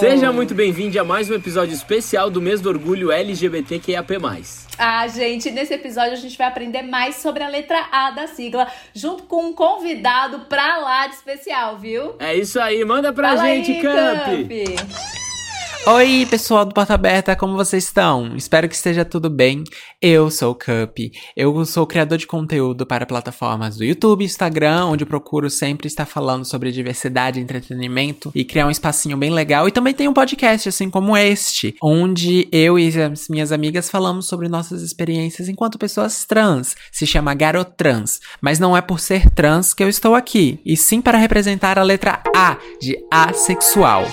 Seja muito bem-vindo a mais um episódio especial do mês do orgulho LGBTQIAP+. Ah, gente, nesse episódio a gente vai aprender mais sobre a letra A da sigla, junto com um convidado pra lá de especial, viu? É isso aí, manda pra Fala gente, aí, Camp! Camp. Oi, pessoal do Porta Aberta, como vocês estão? Espero que esteja tudo bem. Eu sou o Cup. Eu sou criador de conteúdo para plataformas do YouTube e Instagram, onde eu procuro sempre estar falando sobre diversidade, entretenimento e criar um espacinho bem legal. E também tem um podcast, assim como este, onde eu e as minhas amigas falamos sobre nossas experiências enquanto pessoas trans. Se chama Garotrans. Mas não é por ser trans que eu estou aqui, e sim para representar a letra A de assexual.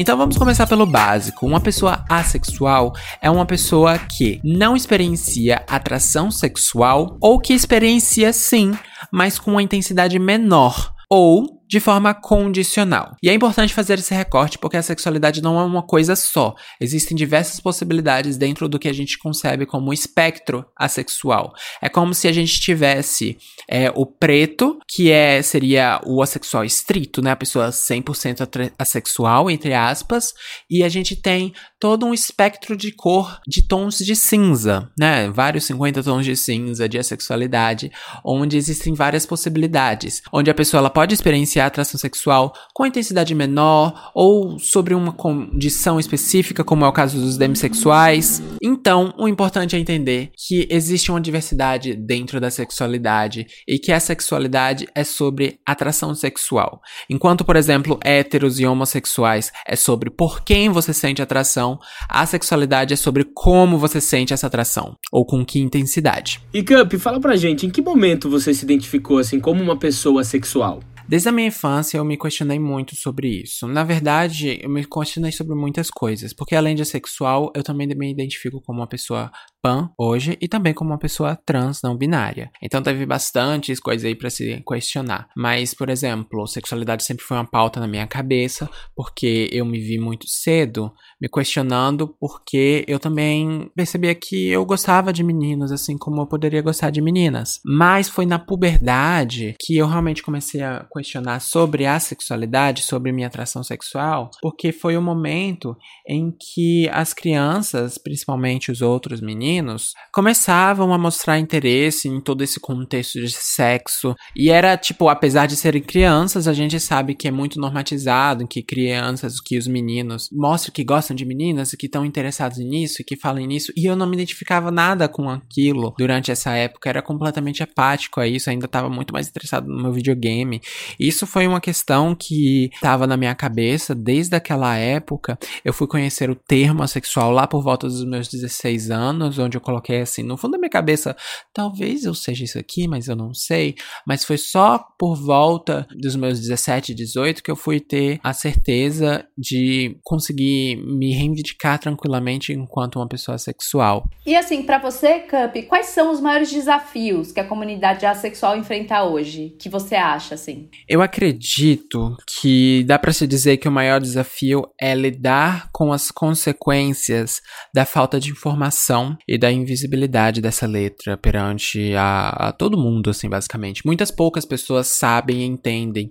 Então vamos começar pelo básico. Uma pessoa assexual é uma pessoa que não experiencia atração sexual ou que experiencia sim, mas com uma intensidade menor ou de forma condicional. E é importante fazer esse recorte porque a sexualidade não é uma coisa só. Existem diversas possibilidades dentro do que a gente concebe como espectro assexual. É como se a gente tivesse é, o preto, que é seria o assexual estrito, né? A pessoa 100% assexual, entre aspas, e a gente tem todo um espectro de cor de tons de cinza, né? Vários 50 tons de cinza de assexualidade, onde existem várias possibilidades, onde a pessoa ela pode experienciar atração sexual com intensidade menor ou sobre uma condição específica, como é o caso dos demissexuais. Então, o importante é entender que existe uma diversidade dentro da sexualidade e que a sexualidade é sobre atração sexual. Enquanto, por exemplo, héteros e homossexuais é sobre por quem você sente atração, a sexualidade é sobre como você sente essa atração ou com que intensidade. E Camp, fala pra gente, em que momento você se identificou assim como uma pessoa sexual? Desde a minha infância eu me questionei muito sobre isso. Na verdade, eu me questionei sobre muitas coisas, porque além de sexual, eu também me identifico como uma pessoa pan hoje e também como uma pessoa trans não binária. Então teve bastantes coisas aí para se questionar. Mas, por exemplo, sexualidade sempre foi uma pauta na minha cabeça, porque eu me vi muito cedo me questionando, porque eu também percebia que eu gostava de meninos, assim como eu poderia gostar de meninas. Mas foi na puberdade que eu realmente comecei a questionar sobre a sexualidade, sobre minha atração sexual, porque foi o momento em que as crianças, principalmente os outros meninos, começavam a mostrar interesse em todo esse contexto de sexo. E era tipo, apesar de serem crianças, a gente sabe que é muito normatizado que crianças, que os meninos mostram que gostam de meninas e que estão interessados nisso e que falam nisso. E eu não me identificava nada com aquilo durante essa época, era completamente apático a isso, ainda estava muito mais interessado no meu videogame. Isso foi uma questão que estava na minha cabeça desde aquela época. Eu fui conhecer o termo assexual lá por volta dos meus 16 anos, onde eu coloquei assim, no fundo da minha cabeça, talvez eu seja isso aqui, mas eu não sei. Mas foi só por volta dos meus 17, 18 que eu fui ter a certeza de conseguir me reivindicar tranquilamente enquanto uma pessoa sexual. E assim, para você, Cup, quais são os maiores desafios que a comunidade assexual enfrenta hoje? Que você acha, assim? Eu acredito que dá para se dizer que o maior desafio é lidar com as consequências da falta de informação e da invisibilidade dessa letra perante a, a todo mundo, assim, basicamente. Muitas poucas pessoas sabem e entendem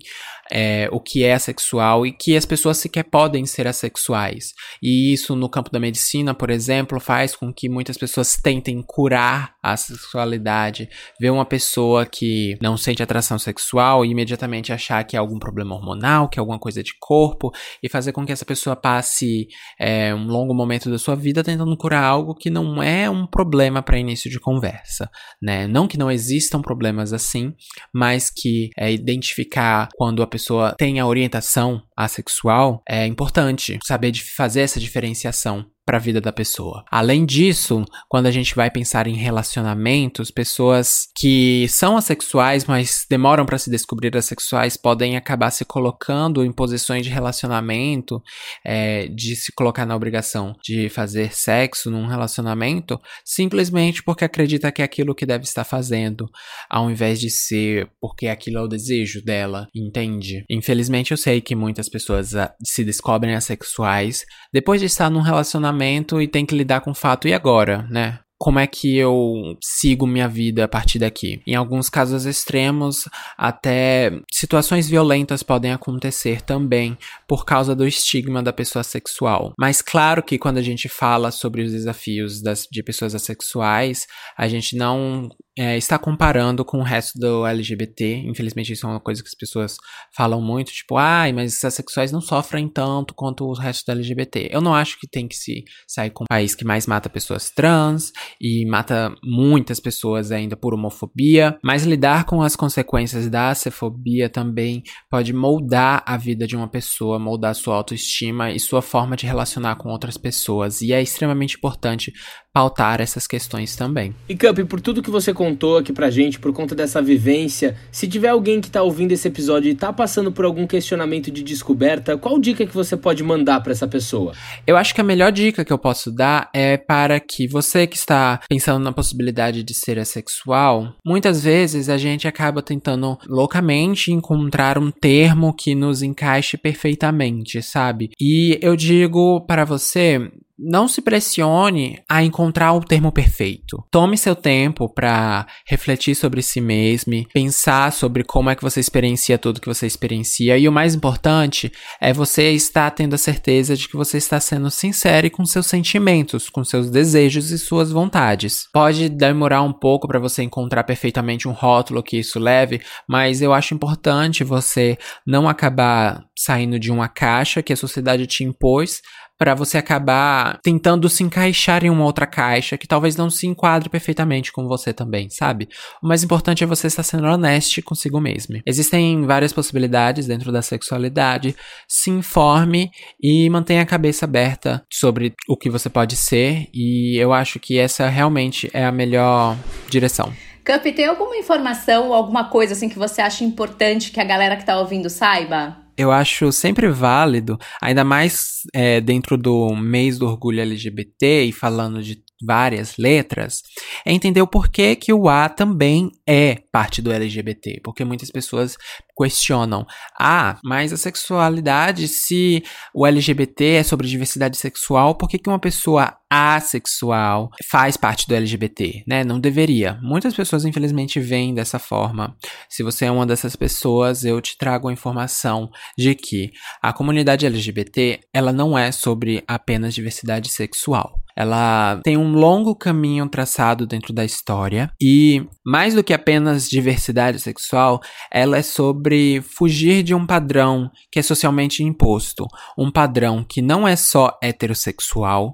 é, o que é assexual e que as pessoas sequer podem ser assexuais. E isso no campo da medicina, por exemplo, faz com que muitas pessoas tentem curar a sexualidade, ver uma pessoa que não sente atração sexual e imediatamente achar que é algum problema hormonal, que é alguma coisa de corpo, e fazer com que essa pessoa passe é, um longo momento da sua vida tentando curar algo que não é um problema para início de conversa, né? Não que não existam problemas assim, mas que é, identificar quando a pessoa tem a orientação assexual é importante saber de fazer essa diferenciação para a vida da pessoa. Além disso, quando a gente vai pensar em relacionamentos, pessoas que são assexuais, mas demoram para se descobrir assexuais, podem acabar se colocando em posições de relacionamento, é, de se colocar na obrigação de fazer sexo num relacionamento, simplesmente porque acredita que é aquilo que deve estar fazendo, ao invés de ser porque aquilo é o desejo dela, entende? Infelizmente, eu sei que muitas pessoas ah, se descobrem assexuais depois de estar num relacionamento e tem que lidar com o fato e agora, né? como é que eu sigo minha vida a partir daqui. Em alguns casos extremos, até situações violentas podem acontecer também por causa do estigma da pessoa sexual. Mas claro que quando a gente fala sobre os desafios das, de pessoas assexuais, a gente não é, está comparando com o resto do LGBT. Infelizmente, isso é uma coisa que as pessoas falam muito, tipo, ai, mas os assexuais não sofrem tanto quanto o resto do LGBT. Eu não acho que tem que se sair com um país que mais mata pessoas trans e mata muitas pessoas ainda por homofobia, mas lidar com as consequências da acefobia também pode moldar a vida de uma pessoa, moldar sua autoestima e sua forma de relacionar com outras pessoas. E é extremamente importante pautar essas questões também. E Cup, por tudo que você contou aqui pra gente, por conta dessa vivência, se tiver alguém que tá ouvindo esse episódio e tá passando por algum questionamento de descoberta, qual dica que você pode mandar para essa pessoa? Eu acho que a melhor dica que eu posso dar é para que você que está pensando na possibilidade de ser assexual, muitas vezes a gente acaba tentando loucamente encontrar um termo que nos encaixe perfeitamente, sabe? E eu digo para você, não se pressione a encontrar o termo perfeito. Tome seu tempo para refletir sobre si mesmo, pensar sobre como é que você experiencia tudo que você experiencia e o mais importante é você estar tendo a certeza de que você está sendo sincero com seus sentimentos, com seus desejos e suas vontades. Pode demorar um pouco para você encontrar perfeitamente um rótulo que isso leve, mas eu acho importante você não acabar saindo de uma caixa que a sociedade te impôs para você acabar tentando se encaixar em uma outra caixa que talvez não se enquadre perfeitamente com você também, sabe? O mais importante é você estar sendo honesto consigo mesmo. Existem várias possibilidades dentro da sexualidade. Se informe e mantenha a cabeça aberta sobre o que você pode ser e eu acho que essa realmente é a melhor direção. Cup, tem alguma informação, alguma coisa assim que você acha importante que a galera que tá ouvindo saiba? Eu acho sempre válido, ainda mais é, dentro do mês do orgulho LGBT e falando de várias letras, é entender o porquê que o A também é parte do LGBT, porque muitas pessoas questionam: ah, mas a sexualidade, se o LGBT é sobre diversidade sexual, por que, que uma pessoa assexual faz parte do LGBT, né? Não deveria. Muitas pessoas, infelizmente, veem dessa forma. Se você é uma dessas pessoas, eu te trago a informação de que a comunidade LGBT, ela não é sobre apenas diversidade sexual. Ela tem um longo caminho traçado dentro da história e, mais do que apenas diversidade sexual, ela é sobre fugir de um padrão que é socialmente imposto. Um padrão que não é só heterossexual,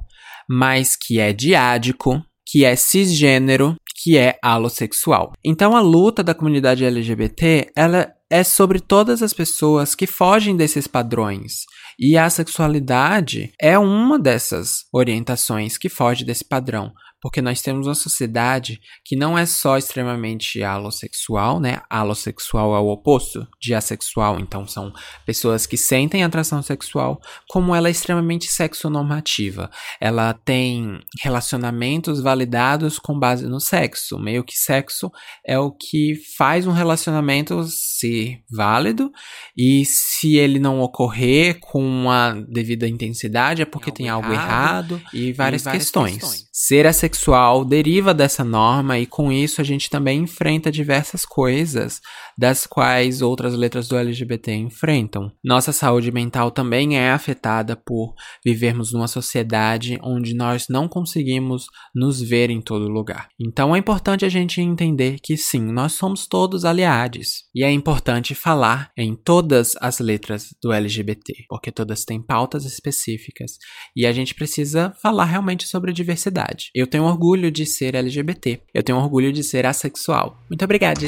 mas que é diádico, que é cisgênero, que é alossexual. Então a luta da comunidade LGBT, ela é sobre todas as pessoas que fogem desses padrões, e a sexualidade é uma dessas orientações que foge desse padrão porque nós temos uma sociedade que não é só extremamente alossexual, né? Alossexual é o oposto de assexual, então são pessoas que sentem atração sexual, como ela é extremamente sexonormativa. Ela tem relacionamentos validados com base no sexo, meio que sexo é o que faz um relacionamento ser válido e se ele não ocorrer com a devida intensidade é porque tem algo, tem algo errado, errado, e várias, e várias questões. questões. Ser assexual sexual deriva dessa norma e com isso a gente também enfrenta diversas coisas das quais outras letras do LGBT enfrentam. Nossa saúde mental também é afetada por vivermos numa sociedade onde nós não conseguimos nos ver em todo lugar. Então é importante a gente entender que sim, nós somos todos aliados e é importante falar em todas as letras do LGBT, porque todas têm pautas específicas e a gente precisa falar realmente sobre a diversidade. Eu tenho tenho orgulho de ser LGBT. Eu tenho orgulho de ser assexual. Muito obrigada.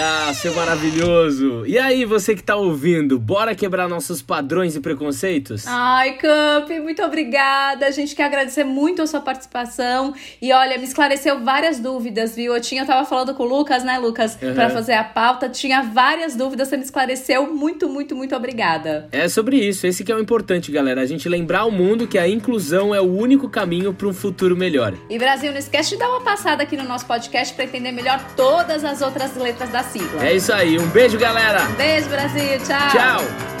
Ah, seu maravilhoso! E aí, você que tá ouvindo, bora quebrar nossos padrões e preconceitos? Ai, Camp, muito obrigada. A gente quer agradecer muito a sua participação. E olha, me esclareceu várias dúvidas, viu? Eu tinha, eu tava falando com o Lucas, né, Lucas, uhum. para fazer a pauta. Tinha várias dúvidas, você me esclareceu. Muito, muito, muito obrigada. É sobre isso. Esse que é o importante, galera. A gente lembrar ao mundo que a inclusão é o único caminho para um futuro melhor. E Brasil, não esquece de dar uma passada aqui no nosso podcast para entender melhor todas as outras letras da sigla. É isso aí. Um beijo, galera. Um beijo, Brasil. Tchau. Tchau.